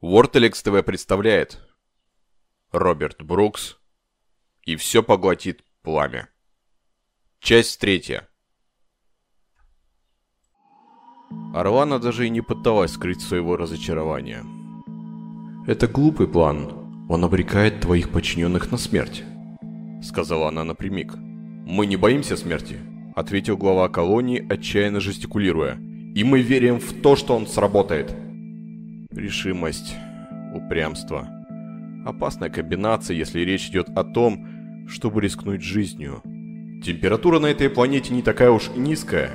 Вортелекс ТВ представляет Роберт Брукс И все поглотит пламя Часть третья Орлана даже и не пыталась скрыть своего разочарования. «Это глупый план. Он обрекает твоих подчиненных на смерть», — сказала она напрямик. «Мы не боимся смерти», — ответил глава колонии, отчаянно жестикулируя. «И мы верим в то, что он сработает». Решимость, упрямство. Опасная комбинация, если речь идет о том, чтобы рискнуть жизнью. Температура на этой планете не такая уж низкая.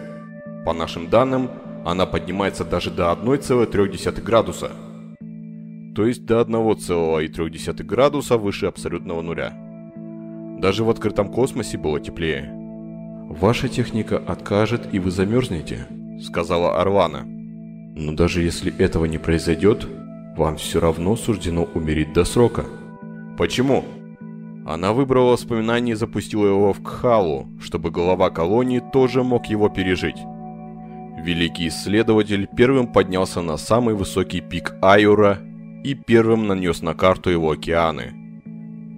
По нашим данным, она поднимается даже до 1,3 градуса. То есть до 1,3 градуса выше абсолютного нуля. Даже в открытом космосе было теплее. «Ваша техника откажет, и вы замерзнете», — сказала Орлана. Но даже если этого не произойдет, вам все равно суждено умереть до срока. Почему? Она выбрала воспоминание и запустила его в Кхалу, чтобы глава колонии тоже мог его пережить. Великий исследователь первым поднялся на самый высокий пик Айура и первым нанес на карту его океаны.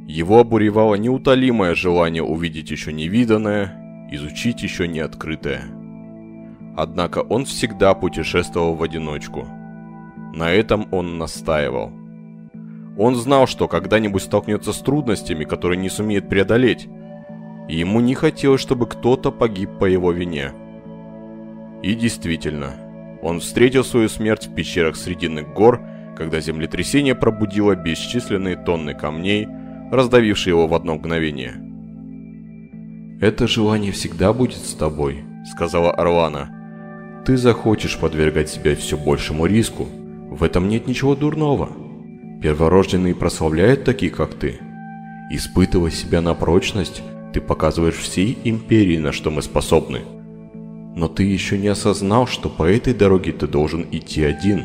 Его обуревало неутолимое желание увидеть еще невиданное, изучить еще неоткрытое. Однако он всегда путешествовал в одиночку. На этом он настаивал. Он знал, что когда-нибудь столкнется с трудностями, которые не сумеет преодолеть, и ему не хотелось, чтобы кто-то погиб по его вине. И действительно, он встретил свою смерть в пещерах Срединных гор, когда землетрясение пробудило бесчисленные тонны камней, раздавившие его в одно мгновение. «Это желание всегда будет с тобой», — сказала Орлана ты захочешь подвергать себя все большему риску. В этом нет ничего дурного. Перворожденные прославляют такие, как ты. Испытывая себя на прочность, ты показываешь всей империи, на что мы способны. Но ты еще не осознал, что по этой дороге ты должен идти один.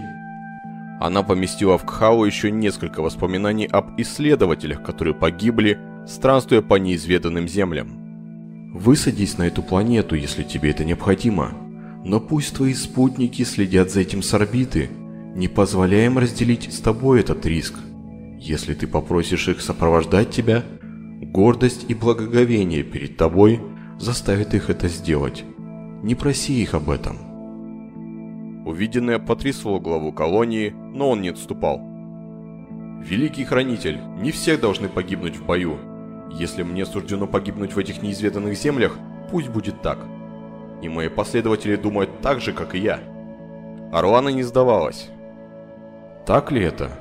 Она поместила в Кхау еще несколько воспоминаний об исследователях, которые погибли, странствуя по неизведанным землям. Высадись на эту планету, если тебе это необходимо. Но пусть твои спутники следят за этим с орбиты. Не позволяй им разделить с тобой этот риск. Если ты попросишь их сопровождать тебя, гордость и благоговение перед тобой заставят их это сделать. Не проси их об этом. Увиденное потрясло главу колонии, но он не отступал. «Великий Хранитель, не все должны погибнуть в бою. Если мне суждено погибнуть в этих неизведанных землях, пусть будет так и мои последователи думают так же, как и я. Орлана не сдавалась. Так ли это?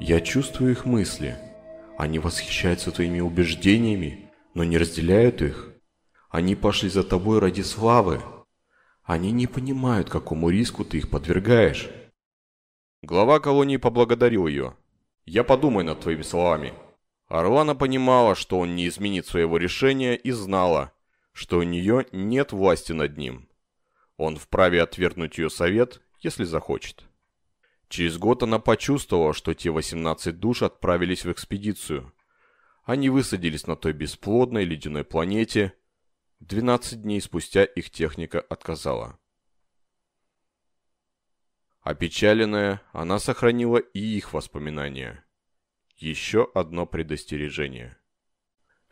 Я чувствую их мысли. Они восхищаются твоими убеждениями, но не разделяют их. Они пошли за тобой ради славы. Они не понимают, какому риску ты их подвергаешь. Глава колонии поблагодарил ее. «Я подумаю над твоими словами». Орлана понимала, что он не изменит своего решения и знала, что у нее нет власти над ним. Он вправе отвергнуть ее совет, если захочет. Через год она почувствовала, что те 18 душ отправились в экспедицию. Они высадились на той бесплодной ледяной планете. 12 дней спустя их техника отказала. Опечаленная, она сохранила и их воспоминания. Еще одно предостережение –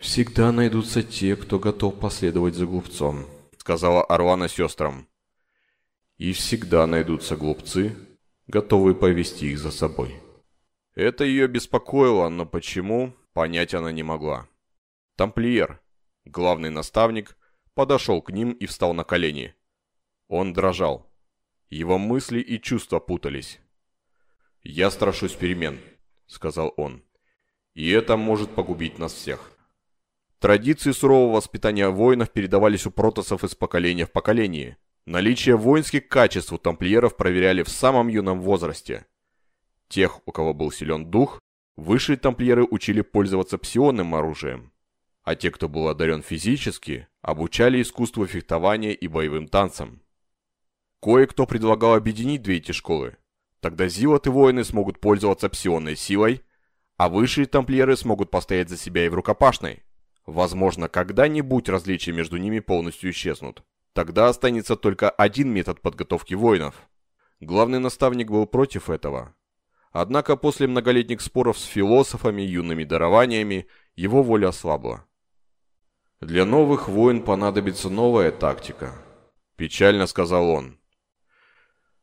«Всегда найдутся те, кто готов последовать за глупцом», — сказала Орлана сестрам. «И всегда найдутся глупцы, готовые повести их за собой». Это ее беспокоило, но почему, понять она не могла. Тамплиер, главный наставник, подошел к ним и встал на колени. Он дрожал. Его мысли и чувства путались. «Я страшусь перемен», — сказал он. «И это может погубить нас всех». Традиции сурового воспитания воинов передавались у протосов из поколения в поколение. Наличие воинских качеств у тамплиеров проверяли в самом юном возрасте. Тех, у кого был силен дух, высшие тамплиеры учили пользоваться псионным оружием. А те, кто был одарен физически, обучали искусству фехтования и боевым танцам. Кое-кто предлагал объединить две эти школы. Тогда зилоты воины смогут пользоваться псионной силой, а высшие тамплиеры смогут постоять за себя и в рукопашной. Возможно, когда-нибудь различия между ними полностью исчезнут. Тогда останется только один метод подготовки воинов. Главный наставник был против этого. Однако после многолетних споров с философами, юными дарованиями, его воля ослабла. «Для новых войн понадобится новая тактика», – печально сказал он.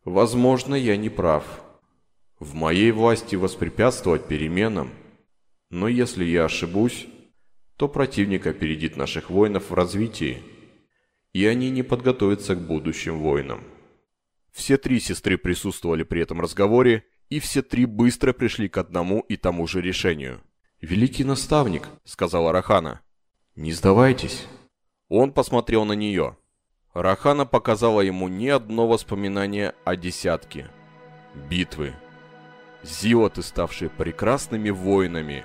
«Возможно, я не прав. В моей власти воспрепятствовать переменам, но если я ошибусь, то противник опередит наших воинов в развитии, и они не подготовятся к будущим войнам». Все три сестры присутствовали при этом разговоре, и все три быстро пришли к одному и тому же решению. «Великий наставник», — сказала Рахана, — «не сдавайтесь». Он посмотрел на нее. Рахана показала ему ни одно воспоминание о десятке. Битвы. Зилоты, ставшие прекрасными воинами.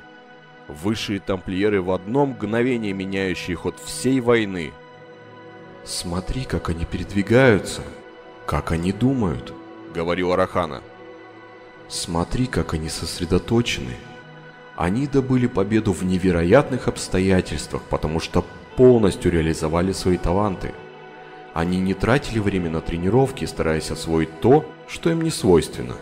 Высшие тамплиеры в одно мгновение меняющие ход всей войны. «Смотри, как они передвигаются», «Как они думают?» — говорила Рахана. «Смотри, как они сосредоточены. Они добыли победу в невероятных обстоятельствах, потому что полностью реализовали свои таланты. Они не тратили время на тренировки, стараясь освоить то, что им не свойственно.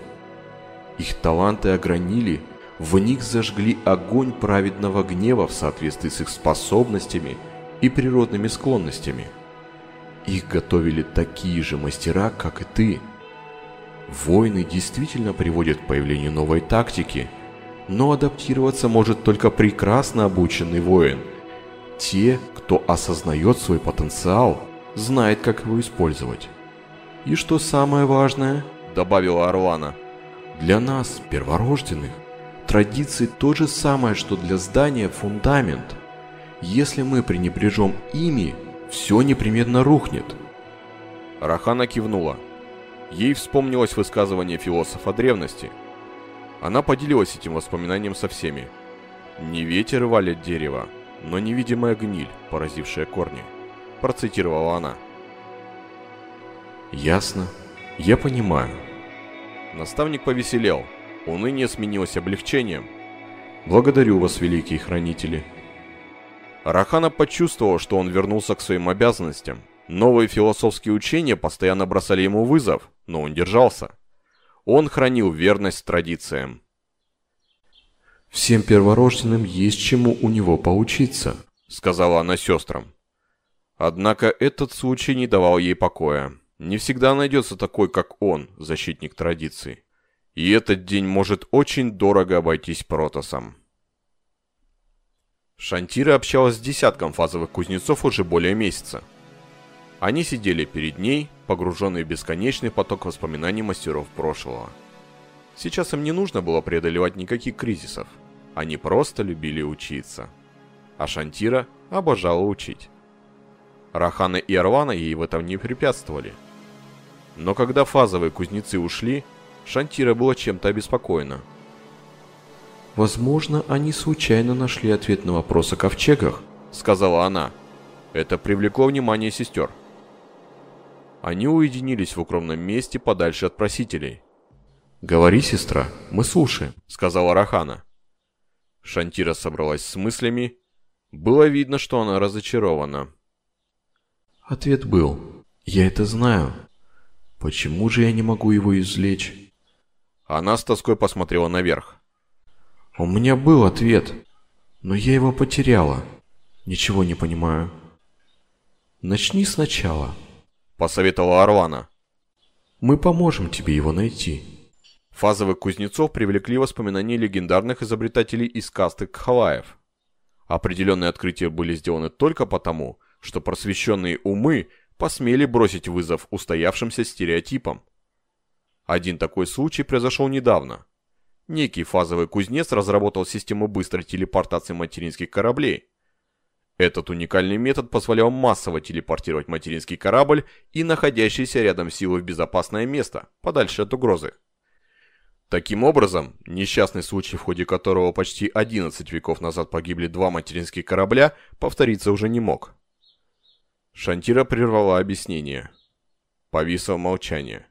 Их таланты огранили, в них зажгли огонь праведного гнева в соответствии с их способностями и природными склонностями – их готовили такие же мастера, как и ты. Войны действительно приводят к появлению новой тактики, но адаптироваться может только прекрасно обученный воин. Те, кто осознает свой потенциал, знает, как его использовать. И что самое важное, добавила Орлана, для нас, перворожденных, традиции то же самое, что для здания фундамент. Если мы пренебрежем ими, все непременно рухнет. Рахана кивнула. Ей вспомнилось высказывание философа древности. Она поделилась этим воспоминанием со всеми. «Не ветер валит дерево, но невидимая гниль, поразившая корни», – процитировала она. «Ясно. Я понимаю». Наставник повеселел. Уныние сменилось облегчением. «Благодарю вас, великие хранители», Рахана почувствовал, что он вернулся к своим обязанностям. Новые философские учения постоянно бросали ему вызов, но он держался. Он хранил верность традициям. «Всем перворожденным есть чему у него поучиться», — сказала она сестрам. Однако этот случай не давал ей покоя. Не всегда найдется такой, как он, защитник традиций. И этот день может очень дорого обойтись Протосом. Шантира общалась с десятком фазовых кузнецов уже более месяца. Они сидели перед ней, погруженные в бесконечный поток воспоминаний мастеров прошлого. Сейчас им не нужно было преодолевать никаких кризисов. Они просто любили учиться. А Шантира обожала учить. Рахана и Арвана ей в этом не препятствовали. Но когда фазовые кузнецы ушли, Шантира была чем-то обеспокоена – «Возможно, они случайно нашли ответ на вопрос о ковчегах», — сказала она. Это привлекло внимание сестер. Они уединились в укромном месте подальше от просителей. «Говори, сестра, мы слушаем», — сказала Рахана. Шантира собралась с мыслями. Было видно, что она разочарована. Ответ был. «Я это знаю. Почему же я не могу его извлечь?» Она с тоской посмотрела наверх. У меня был ответ, но я его потеряла. Ничего не понимаю. Начни сначала, посоветовала Орлана. Мы поможем тебе его найти. Фазовых кузнецов привлекли воспоминания легендарных изобретателей из касты Кхалаев. Определенные открытия были сделаны только потому, что просвещенные умы посмели бросить вызов устоявшимся стереотипам. Один такой случай произошел недавно – Некий фазовый кузнец разработал систему быстрой телепортации материнских кораблей. Этот уникальный метод позволял массово телепортировать материнский корабль и находящиеся рядом силы в безопасное место, подальше от угрозы. Таким образом, несчастный случай, в ходе которого почти 11 веков назад погибли два материнских корабля, повториться уже не мог. Шантира прервала объяснение. Повисло молчание.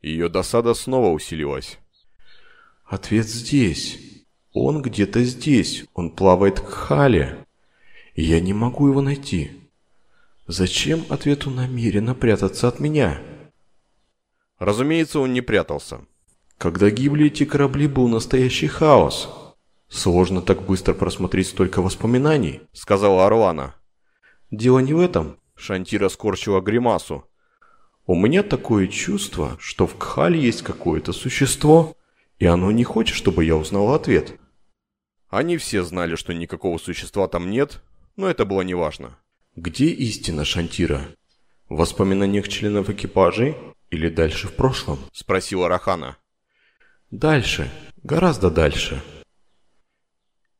Ее досада снова усилилась. Ответ здесь. Он где-то здесь. Он плавает к Хале. И я не могу его найти. Зачем ответу намеренно прятаться от меня? Разумеется, он не прятался. Когда гибли эти корабли, был настоящий хаос. Сложно так быстро просмотреть столько воспоминаний, сказала Орлана. Дело не в этом. Шантира скорчила гримасу. У меня такое чувство, что в Кхале есть какое-то существо, и оно не хочет, чтобы я узнал ответ. Они все знали, что никакого существа там нет, но это было неважно. Где истина Шантира? В воспоминаниях членов экипажей или дальше в прошлом? Спросила Рахана. Дальше, гораздо дальше.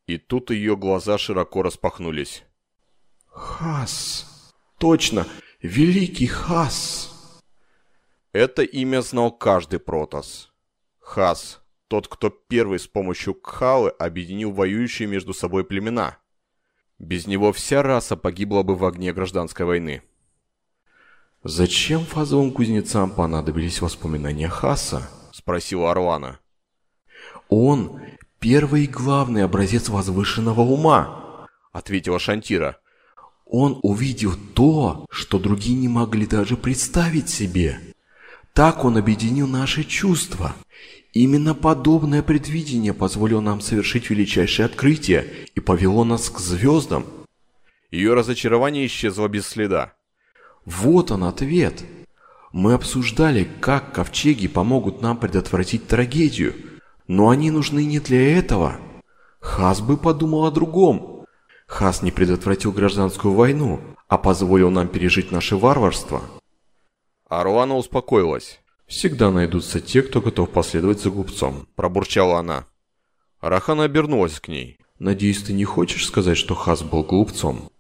И тут ее глаза широко распахнулись. Хас. Точно, великий Хас. Это имя знал каждый Протас. Хас, тот, кто первый с помощью Кхалы объединил воюющие между собой племена. Без него вся раса погибла бы в огне гражданской войны. «Зачем фазовым кузнецам понадобились воспоминания Хаса?» – спросила Орлана. «Он – первый и главный образец возвышенного ума», – ответила Шантира. «Он увидел то, что другие не могли даже представить себе. Так он объединил наши чувства. Именно подобное предвидение позволило нам совершить величайшее открытие и повело нас к звездам». Ее разочарование исчезло без следа. Вот он ответ. Мы обсуждали, как ковчеги помогут нам предотвратить трагедию, но они нужны не для этого. Хас бы подумал о другом. Хас не предотвратил гражданскую войну, а позволил нам пережить наше варварство. Аруана успокоилась. «Всегда найдутся те, кто готов последовать за глупцом», – пробурчала она. Рахана обернулась к ней. «Надеюсь, ты не хочешь сказать, что Хас был глупцом?»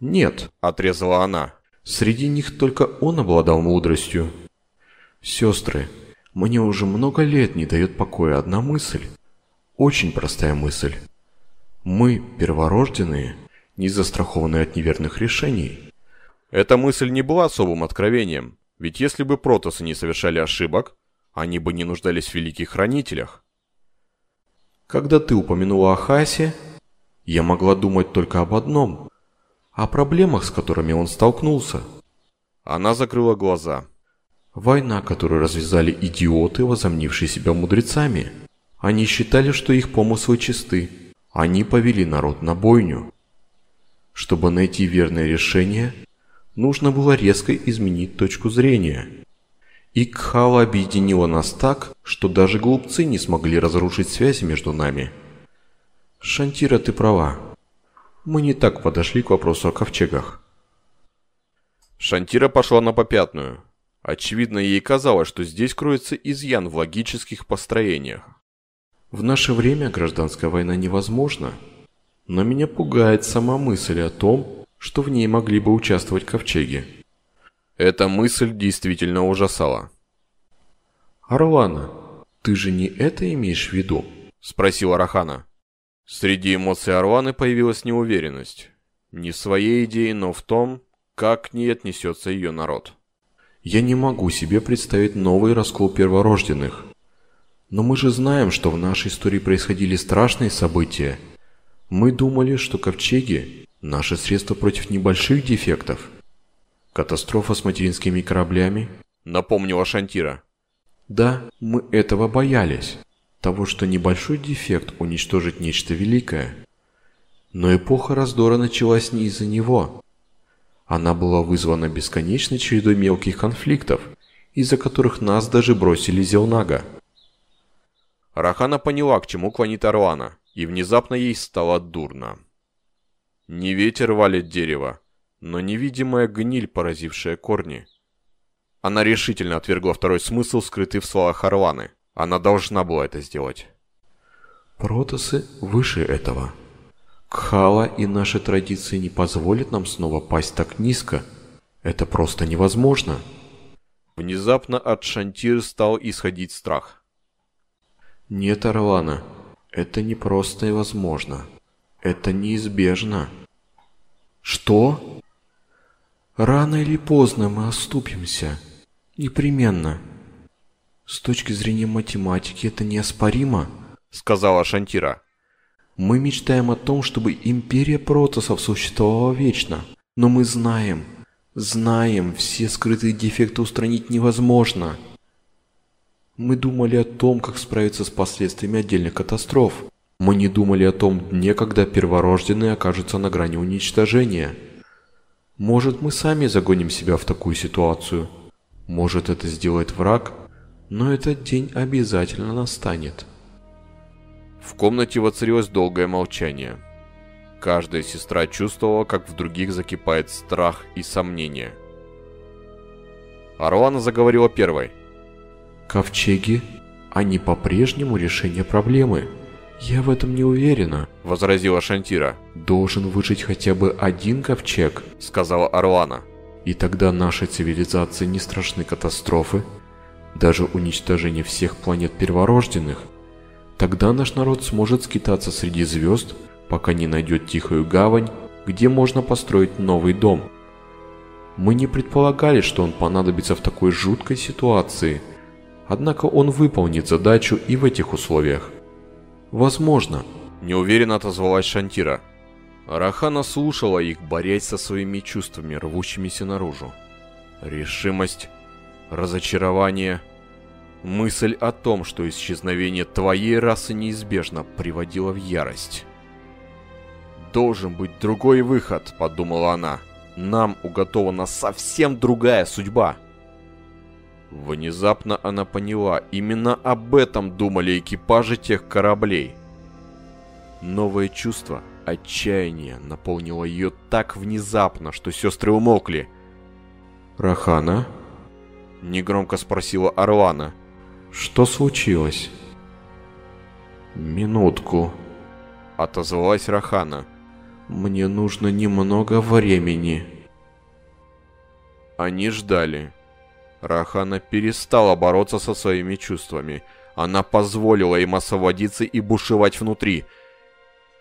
«Нет», – отрезала она. Среди них только он обладал мудростью. Сестры, мне уже много лет не дает покоя одна мысль. Очень простая мысль. Мы, перворожденные, не застрахованы от неверных решений. Эта мысль не была особым откровением, ведь если бы протосы не совершали ошибок, они бы не нуждались в великих хранителях. Когда ты упомянула о Хасе, я могла думать только об одном о проблемах, с которыми он столкнулся. Она закрыла глаза. Война, которую развязали идиоты, возомнившие себя мудрецами. Они считали, что их помыслы чисты. Они повели народ на бойню. Чтобы найти верное решение, нужно было резко изменить точку зрения. И Кхала объединила нас так, что даже глупцы не смогли разрушить связи между нами. Шантира, ты права мы не так подошли к вопросу о ковчегах. Шантира пошла на попятную. Очевидно, ей казалось, что здесь кроется изъян в логических построениях. В наше время гражданская война невозможна, но меня пугает сама мысль о том, что в ней могли бы участвовать ковчеги. Эта мысль действительно ужасала. «Арлана, ты же не это имеешь в виду?» – спросила Рахана. Среди эмоций Орланы появилась неуверенность. Не в своей идее, но в том, как к ней отнесется ее народ. «Я не могу себе представить новый раскол перворожденных. Но мы же знаем, что в нашей истории происходили страшные события. Мы думали, что ковчеги – наше средство против небольших дефектов. Катастрофа с материнскими кораблями?» – напомнила Шантира. «Да, мы этого боялись того, что небольшой дефект уничтожит нечто великое. Но эпоха раздора началась не из-за него. Она была вызвана бесконечной чередой мелких конфликтов, из-за которых нас даже бросили Зелнага. Рахана поняла, к чему клонит Орлана, и внезапно ей стало дурно. Не ветер валит дерево, но невидимая гниль, поразившая корни. Она решительно отвергла второй смысл, скрытый в словах Орланы – она должна была это сделать. Протосы выше этого. Кхала и наши традиции не позволят нам снова пасть так низко. Это просто невозможно. Внезапно от Шантир стал исходить страх. Нет, Орлана, это не просто и возможно. Это неизбежно. Что? Рано или поздно мы оступимся. Непременно. «С точки зрения математики это неоспоримо», — сказала Шантира. «Мы мечтаем о том, чтобы империя протосов существовала вечно. Но мы знаем, знаем, все скрытые дефекты устранить невозможно». Мы думали о том, как справиться с последствиями отдельных катастроф. Мы не думали о том дне, когда перворожденные окажутся на грани уничтожения. Может, мы сами загоним себя в такую ситуацию. Может, это сделает враг, но этот день обязательно настанет. В комнате воцарилось долгое молчание. Каждая сестра чувствовала, как в других закипает страх и сомнение. Орлана заговорила первой. «Ковчеги, они по-прежнему решение проблемы. Я в этом не уверена», — возразила Шантира. «Должен выжить хотя бы один ковчег», — сказала Орлана. «И тогда нашей цивилизации не страшны катастрофы, даже уничтожение всех планет перворожденных. Тогда наш народ сможет скитаться среди звезд, пока не найдет тихую гавань, где можно построить новый дом. Мы не предполагали, что он понадобится в такой жуткой ситуации, однако он выполнит задачу и в этих условиях. Возможно. Неуверенно отозвалась Шантира. Рахана слушала их, борясь со своими чувствами, рвущимися наружу. Решимость, разочарование, мысль о том, что исчезновение твоей расы неизбежно, приводила в ярость. «Должен быть другой выход», — подумала она. «Нам уготована совсем другая судьба». Внезапно она поняла, именно об этом думали экипажи тех кораблей. Новое чувство, отчаяние, наполнило ее так внезапно, что сестры умолкли. «Рахана?» — негромко спросила Орлана. «Что случилось?» «Минутку», — отозвалась Рахана. «Мне нужно немного времени». Они ждали. Рахана перестала бороться со своими чувствами. Она позволила им освободиться и бушевать внутри.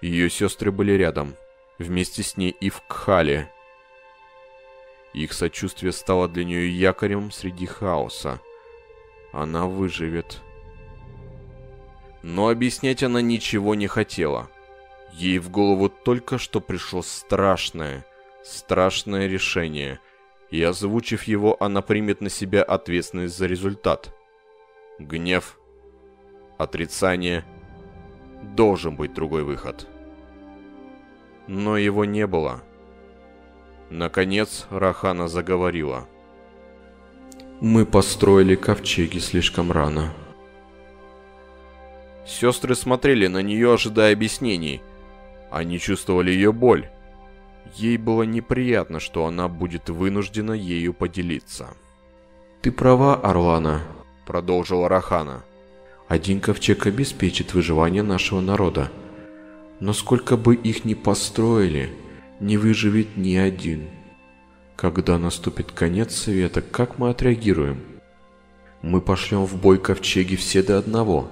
Ее сестры были рядом, вместе с ней и в Кхале. Их сочувствие стало для нее якорем среди хаоса. Она выживет. Но объяснять она ничего не хотела. Ей в голову только что пришло страшное, страшное решение – и озвучив его, она примет на себя ответственность за результат. Гнев, отрицание, должен быть другой выход. Но его не было. Наконец Рахана заговорила. «Мы построили ковчеги слишком рано». Сестры смотрели на нее, ожидая объяснений. Они чувствовали ее боль. Ей было неприятно, что она будет вынуждена ею поделиться. «Ты права, Орлана», — продолжила Рахана. «Один ковчег обеспечит выживание нашего народа. Но сколько бы их ни построили, не выживет ни один. Когда наступит конец света, как мы отреагируем? Мы пошлем в бой ковчеги все до одного».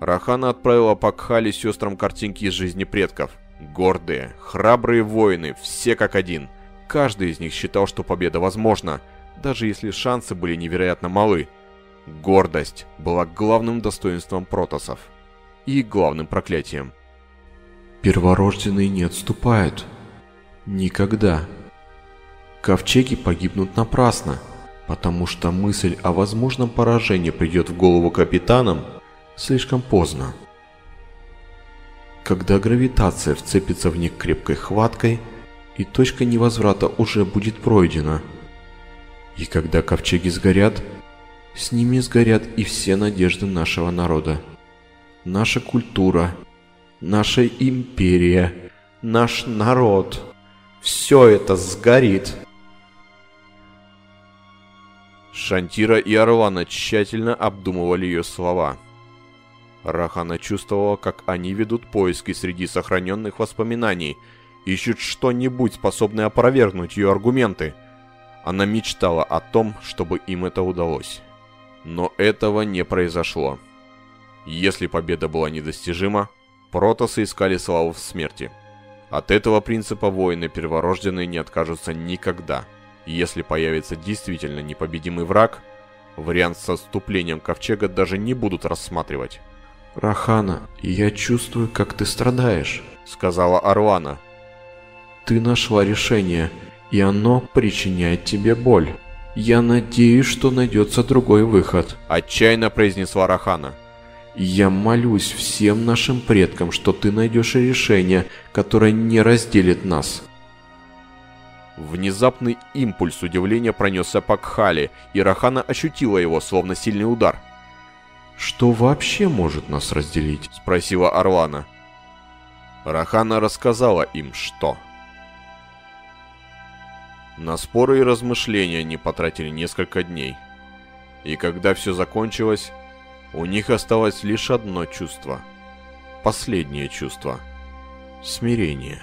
Рахана отправила Пакхали сестрам картинки из жизни предков — Гордые, храбрые воины, все как один. Каждый из них считал, что победа возможна, даже если шансы были невероятно малы. Гордость была главным достоинством протосов и главным проклятием. Перворожденные не отступают. Никогда. Ковчеги погибнут напрасно, потому что мысль о возможном поражении придет в голову капитанам слишком поздно. Когда гравитация вцепится в них крепкой хваткой, и точка невозврата уже будет пройдена. И когда ковчеги сгорят, с ними сгорят и все надежды нашего народа. Наша культура, наша империя, наш народ. Все это сгорит. Шантира и Орлана тщательно обдумывали ее слова – Рахана чувствовала, как они ведут поиски среди сохраненных воспоминаний, ищут что-нибудь, способное опровергнуть ее аргументы. Она мечтала о том, чтобы им это удалось. Но этого не произошло. Если победа была недостижима, протосы искали славу в смерти. От этого принципа воины перворожденные не откажутся никогда. Если появится действительно непобедимый враг, вариант с отступлением ковчега даже не будут рассматривать. «Рахана, я чувствую, как ты страдаешь», — сказала Арвана. «Ты нашла решение, и оно причиняет тебе боль». Я надеюсь, что найдется другой выход. Отчаянно произнесла Рахана. Я молюсь всем нашим предкам, что ты найдешь решение, которое не разделит нас. Внезапный импульс удивления пронесся по Кхали, и Рахана ощутила его, словно сильный удар. «Что вообще может нас разделить?» – спросила Орлана. Рахана рассказала им, что... На споры и размышления они потратили несколько дней. И когда все закончилось, у них осталось лишь одно чувство. Последнее чувство. Смирение.